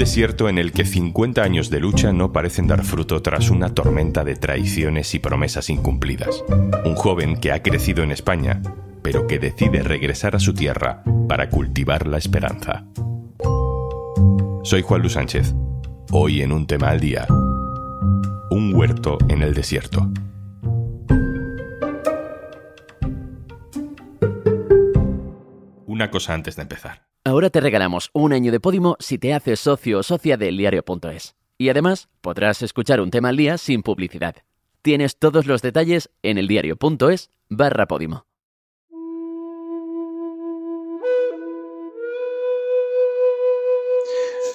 desierto en el que 50 años de lucha no parecen dar fruto tras una tormenta de traiciones y promesas incumplidas. Un joven que ha crecido en España, pero que decide regresar a su tierra para cultivar la esperanza. Soy Juan Luis Sánchez. Hoy en un tema al día. Un huerto en el desierto. Una cosa antes de empezar. Ahora te regalamos un año de Podimo si te haces socio o socia del diario.es. Y además podrás escuchar un tema al día sin publicidad. Tienes todos los detalles en el diario.es barra Podimo.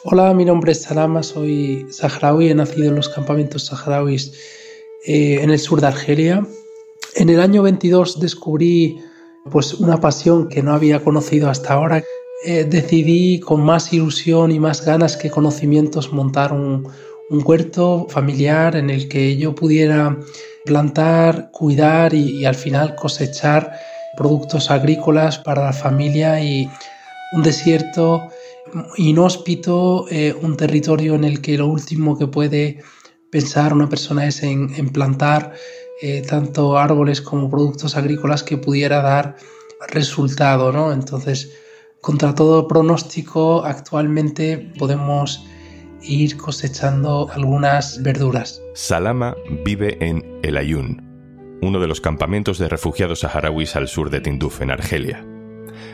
Hola, mi nombre es Salama, soy saharaui, he nacido en los campamentos saharauis eh, en el sur de Argelia. En el año 22 descubrí pues una pasión que no había conocido hasta ahora, eh, decidí con más ilusión y más ganas que conocimientos montar un, huerto familiar en el que yo pudiera plantar, cuidar y, al final cosechar productos agrícolas para la familia y un desierto inhóspito, eh, un territorio en el que lo último que puede pensar una persona es en, plantar eh, tanto árboles como productos agrícolas que pudiera dar resultado, ¿no? Entonces, contra todo pronóstico, actualmente podemos ir cosechando algunas verduras. Salama vive en El Ayun, uno de los campamentos de refugiados saharauis al sur de Tinduf, en Argelia.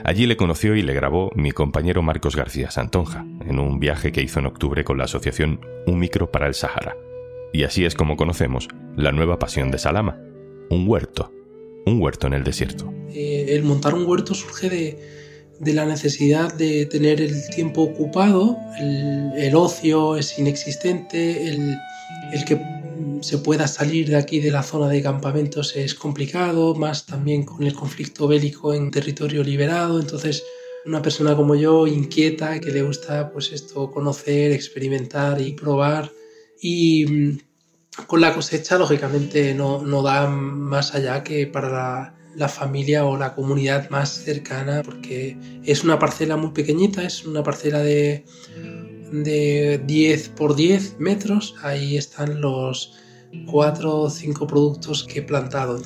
Allí le conoció y le grabó mi compañero Marcos García Santonja, en un viaje que hizo en octubre con la asociación Un Micro para el Sahara. Y así es como conocemos la nueva pasión de Salama, un huerto, un huerto en el desierto. Eh, el montar un huerto surge de, de la necesidad de tener el tiempo ocupado, el, ocio es inexistente, el, que se pueda salir de aquí de la zona de campamentos es complicado, más también con el conflicto bélico en territorio liberado, entonces una persona como yo inquieta, que le gusta pues esto conocer, experimentar y probar y mm, con la cosecha lógicamente no, no da más allá que para la la familia o la comunidad más cercana porque es una parcela muy pequeñita, es una parcela de, de 10 por 10 metros, ahí están los 4 o 5 productos que he plantado.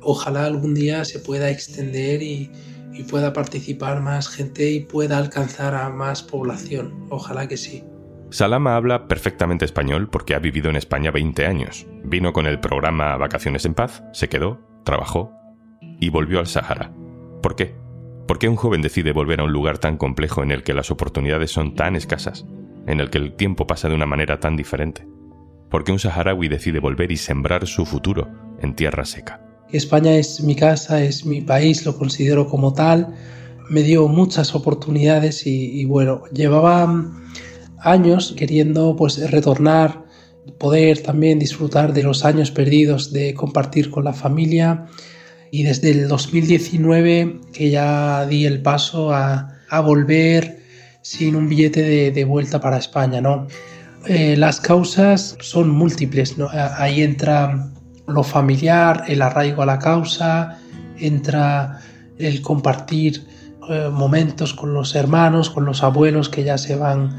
Ojalá algún día se pueda extender y, y pueda participar más gente y pueda alcanzar a más población. Ojalá que sí. Salama habla perfectamente español porque ha vivido en España 20 años. Vino con el programa Vacaciones en Paz, se quedó, trabajó y volvió al Sahara. ¿Por qué? ¿Por qué un joven decide volver a un lugar tan complejo en el que las oportunidades son tan escasas, en el que el tiempo pasa de una manera tan diferente? ¿Por qué un saharaui decide volver y sembrar su futuro en tierra seca? España es mi casa, es mi país, lo considero como tal. Me dio muchas oportunidades y, bueno, llevaba años queriendo pues retornar, poder también disfrutar de los años perdidos de compartir con la familia y desde el 2019 que ya di el paso a, volver sin un billete de, vuelta para España, ¿no? Eh, las causas son múltiples, ¿no? Ahí entra lo familiar, el arraigo a la causa, entra el compartir eh, momentos con los hermanos, con los abuelos que ya se van,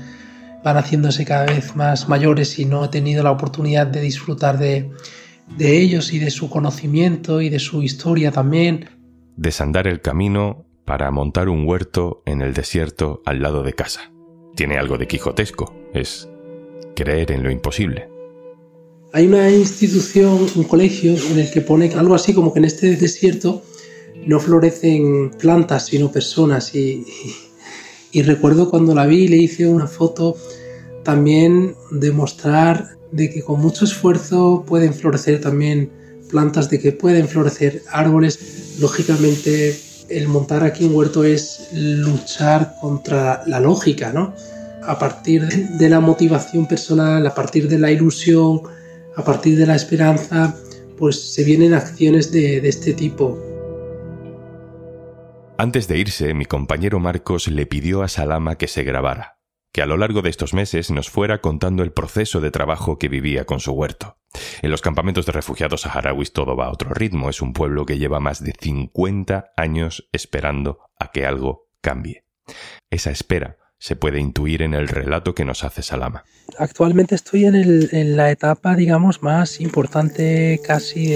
van haciéndose cada vez más mayores y no he tenido la oportunidad de disfrutar de, de ellos y de su conocimiento y de su historia también. Desandar el camino para montar un huerto en el desierto al lado de casa. Tiene algo de quijotesco, es creer en lo imposible. Hay una institución, un colegio, en el que pone algo así como que en este desierto no florecen plantas, sino personas. Y, y, recuerdo cuando la vi, le hice una foto también de mostrar de que con mucho esfuerzo pueden florecer también plantas, de que pueden florecer árboles. Lógicamente, el montar aquí un huerto es luchar contra la lógica, ¿no? A partir de la motivación personal, a partir de la ilusión, a partir de la esperanza, pues se vienen acciones de, de este tipo. Antes de irse, mi compañero Marcos le pidió a Salama que se grabara que a lo largo de estos meses nos fuera contando el proceso de trabajo que vivía con su huerto. En los campamentos de refugiados saharauis todo va a otro ritmo, es un pueblo que lleva más de 50 años esperando a que algo cambie. Esa espera se puede intuir en el relato que nos hace Salama. Actualmente estoy en, la etapa, digamos, más importante casi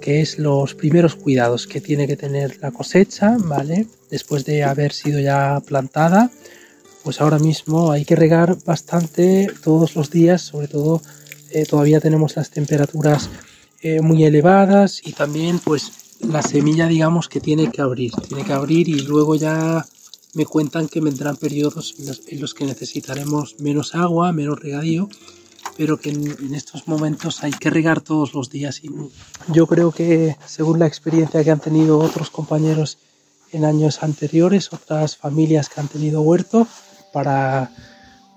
que es los primeros cuidados que tiene que tener la cosecha, ¿vale? Después de haber sido ya plantada, pues ahora mismo hay que regar bastante todos los días, sobre todo eh, todavía tenemos las temperaturas eh, muy elevadas y también pues la semilla digamos que tiene que abrir, tiene que abrir y luego ya me cuentan que vendrán periodos en los, que necesitaremos menos agua, menos regadío, pero que en, estos momentos hay que regar todos los días. Y yo creo que según la experiencia que han tenido otros compañeros en años anteriores, otras familias que han tenido huerto, para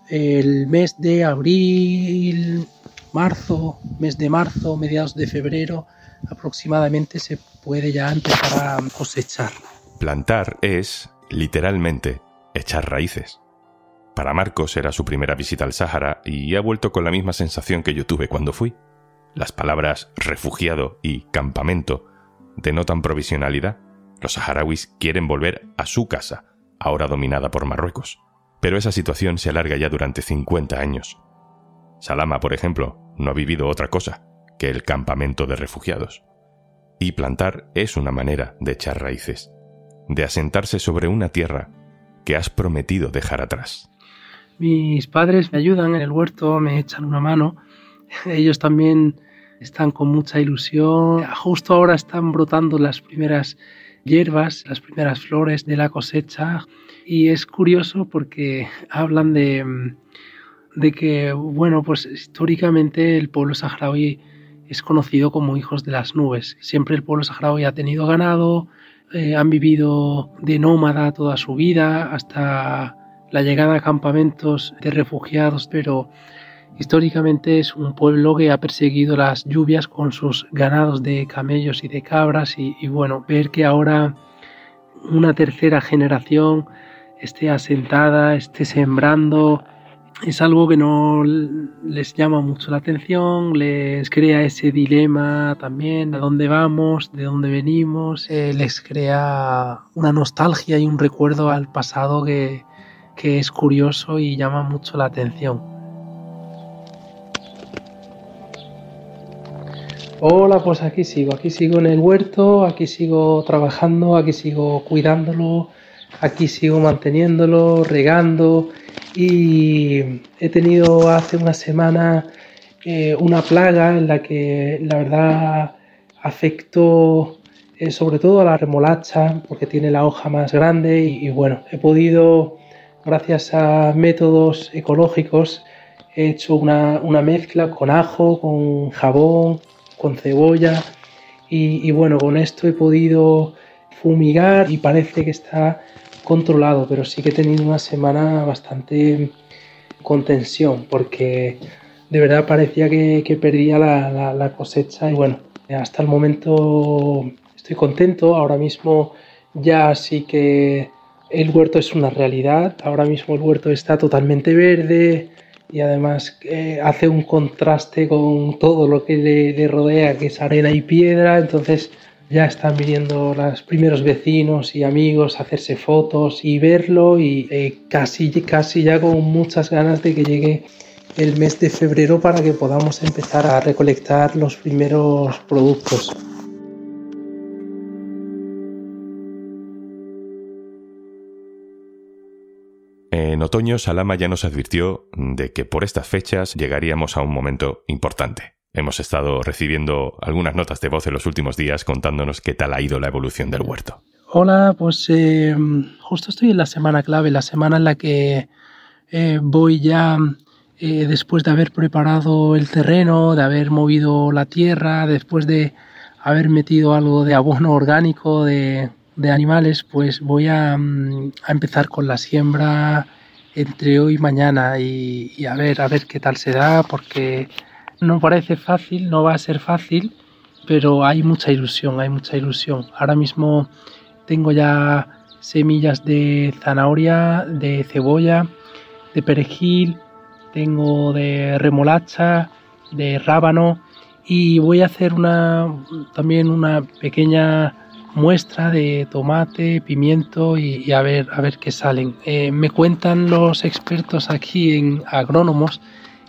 el mes de abril, marzo, mes de marzo, mediados de febrero, aproximadamente se puede ya empezar a cosechar. Plantar es literalmente, echar raíces. Para Marcos era su primera visita al Sáhara y ha vuelto con la misma sensación que yo tuve cuando fui. Las palabras refugiado y campamento denotan provisionalidad. Los saharauis quieren volver a su casa, ahora dominada por Marruecos. Pero esa situación se alarga ya durante 50 años. Salama, por ejemplo, no ha vivido otra cosa que el campamento de refugiados. Y plantar es una manera de echar raíces de asentarse sobre una tierra que has prometido dejar atrás. Mis padres me ayudan en el huerto, me echan una mano. Ellos también están con mucha ilusión. Justo ahora están brotando las primeras hierbas, las primeras flores de la cosecha. Y es curioso porque hablan de, de que, bueno, pues históricamente el pueblo saharaui es conocido como hijos de las nubes. Siempre el pueblo saharaui ha tenido ganado, eh, han vivido de nómada toda su vida hasta la llegada a campamentos de refugiados, pero históricamente es un pueblo que ha perseguido las lluvias con sus ganados de camellos y de cabras y, bueno, ver que ahora una tercera generación esté asentada, esté sembrando, es algo que no les llama mucho la atención, les crea ese dilema también, a dónde vamos, de dónde venimos, eh, les crea una nostalgia y un recuerdo al pasado que, que es curioso y llama mucho la atención. Hola, pues aquí sigo, aquí sigo en el huerto, aquí sigo trabajando, aquí sigo cuidándolo, aquí sigo manteniéndolo, regando. Y he tenido hace una semana eh, una plaga en la que la verdad afectó eh, sobre todo a la remolacha porque tiene la hoja más grande y, bueno, he podido, gracias a métodos ecológicos, he hecho una, mezcla con ajo, con jabón, con cebolla y, bueno, con esto he podido fumigar y parece que está controlado, pero sí que he tenido una semana bastante con tensión, porque de verdad parecía que, perdía la, cosecha y bueno, hasta el momento estoy contento, ahora mismo ya sí que el huerto es una realidad, ahora mismo el huerto está totalmente verde y además eh, hace un contraste con todo lo que le, rodea, que es arena y piedra, entonces ya están viniendo los primeros vecinos y amigos a hacerse fotos y verlo y eh, casi, casi ya con muchas ganas de que llegue el mes de febrero para que podamos empezar a recolectar los primeros productos. En otoño, Salama ya nos advirtió de que por estas fechas llegaríamos a un momento importante. Hemos estado recibiendo algunas notas de voz en los últimos días contándonos qué tal ha ido la evolución del huerto. Hola, pues eh, justo estoy en la semana clave, la semana en la que eh, voy ya eh, después de haber preparado el terreno, de haber movido la tierra, después de haber metido algo de abono orgánico de, animales, pues voy a, mm, a, empezar con la siembra entre hoy y mañana y, y a ver, a ver qué tal se da, porque no parece fácil, no va a ser fácil, pero hay mucha ilusión, hay mucha ilusión. Ahora mismo tengo ya semillas de zanahoria, de cebolla, de perejil, tengo de remolacha, de rábano y voy a hacer una también una pequeña muestra de tomate, pimiento y, a ver a ver qué salen. Eh, me cuentan los expertos aquí en agrónomos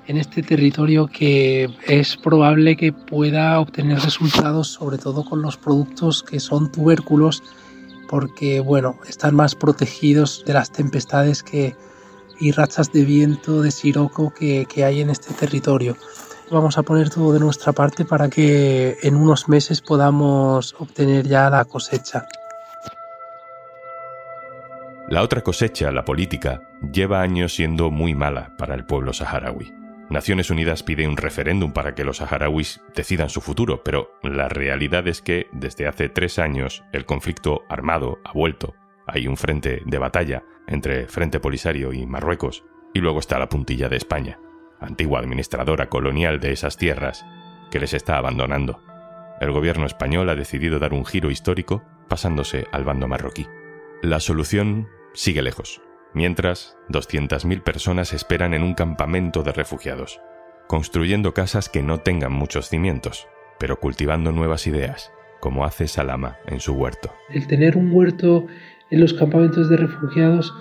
en este territorio que es probable que pueda obtener resultados sobre todo con los productos que son tubérculos porque bueno están más protegidos de las tempestades que, y rachas de viento de siroco que, que hay en este territorio. Vamos a poner todo de nuestra parte para que en unos meses podamos obtener ya la cosecha. La otra cosecha, la política, lleva años siendo muy mala para el pueblo saharaui. Naciones Unidas pide un referéndum para que los saharauis decidan su futuro, pero la realidad es que desde hace tres años el conflicto armado ha vuelto. Hay un frente de batalla entre Frente Polisario y Marruecos, y luego está la puntilla de España antigua administradora colonial de esas tierras, que les está abandonando. El gobierno español ha decidido dar un giro histórico pasándose al bando marroquí. La solución sigue lejos. Mientras, 200.000 personas esperan en un campamento de refugiados, construyendo casas que no tengan muchos cimientos, pero cultivando nuevas ideas, como hace Salama en su huerto. El tener un huerto en los campamentos de refugiados,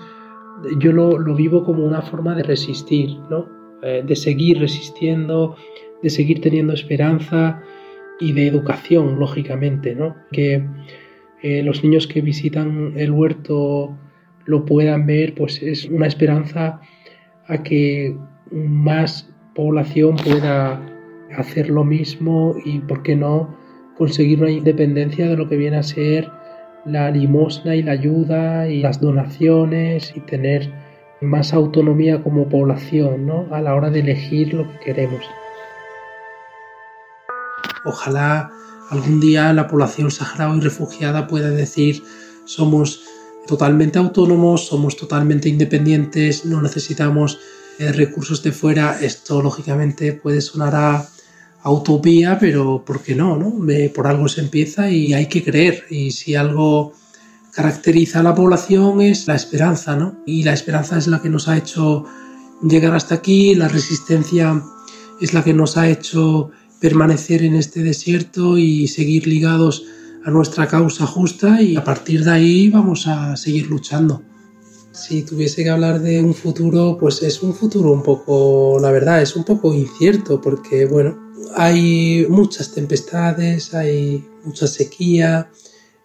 yo lo, lo vivo como una forma de resistir, ¿no? Eh, de seguir resistiendo, de seguir teniendo esperanza y de educación, lógicamente, ¿no? Que eh, los niños que visitan el huerto lo puedan ver, pues es una esperanza a que más población pueda hacer lo mismo y, ¿por qué no?, conseguir una independencia de lo que viene a ser la limosna y la ayuda y las donaciones y tener más autonomía como población ¿no? a la hora de elegir lo que queremos. Ojalá algún día la población saharaui refugiada pueda decir somos totalmente autónomos, somos totalmente independientes, no necesitamos eh, recursos de fuera. Esto lógicamente puede sonar a, utopía, pero ¿por qué no? no? por algo se empieza y hay que creer. Y si algo caracteriza a la población es la esperanza, ¿no? Y la esperanza es la que nos ha hecho llegar hasta aquí, la resistencia es la que nos ha hecho permanecer en este desierto y seguir ligados a nuestra causa justa y a partir de ahí vamos a seguir luchando. Si tuviese que hablar de un futuro, pues es un futuro un poco, la verdad, es un poco incierto porque, bueno, hay muchas tempestades, hay mucha sequía,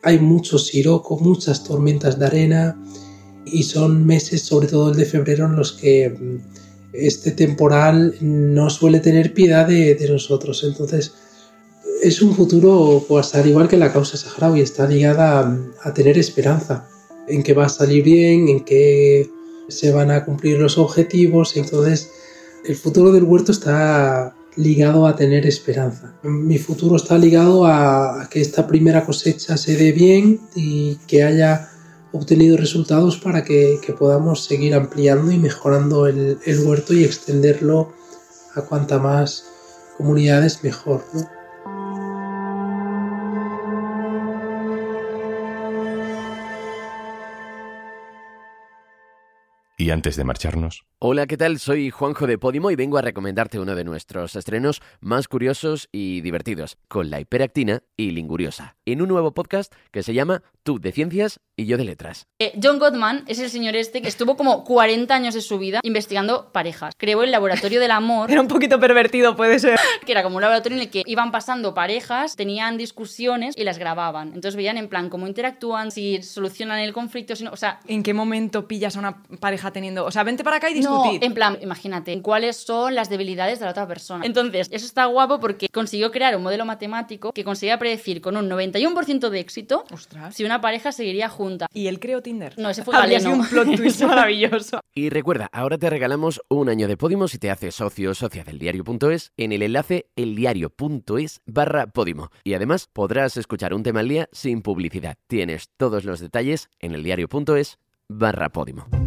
hay muchos sirocos, muchas tormentas de arena y son meses, sobre todo el de febrero, en los que mm, este temporal no suele tener piedad de, nosotros. Entonces, es un futuro, pues al igual que la causa saharaui, está ligada a, a, tener esperanza en que va a salir bien, en que se van a cumplir los objetivos. Entonces, el futuro del huerto está ligado a tener esperanza. Mi futuro está ligado a, que esta primera cosecha se dé bien y que haya obtenido resultados para que, podamos seguir ampliando y mejorando el, huerto y extenderlo a cuanta más comunidades mejor. Antes de marcharnos. Hola, ¿qué tal? Soy Juanjo de Podimo y vengo a recomendarte uno de nuestros estrenos más curiosos y divertidos, con la hiperactina y linguriosa, en un nuevo podcast que se llama Tú de Ciencias y yo de Letras. Eh, John Gottman es el señor este que estuvo como 40 años de su vida investigando parejas. Creó el Laboratorio del Amor. Era un poquito pervertido, puede ser. Que era como un laboratorio en el que iban pasando parejas, tenían discusiones y las grababan. Entonces veían en plan cómo interactúan, si solucionan el conflicto, si no, o sea... ¿En qué momento pillas a una pareja teniendo... O sea, vente para acá y no, en plan, imagínate, cuáles son las debilidades de la otra persona. Entonces, eso está guapo porque consiguió crear un modelo matemático que conseguía predecir con un 91% de éxito si una pareja seguiría junta. ¿Y él creó Tinder? No, ese fue Habría sido un plot twist maravilloso. Y recuerda, ahora te regalamos un año de Podimo si te haces socio o socia del diario.es en el enlace eldiario.es barra Podimo. Y además podrás escuchar un tema al día sin publicidad. Tienes todos los detalles en eldiario.es barra Podimo.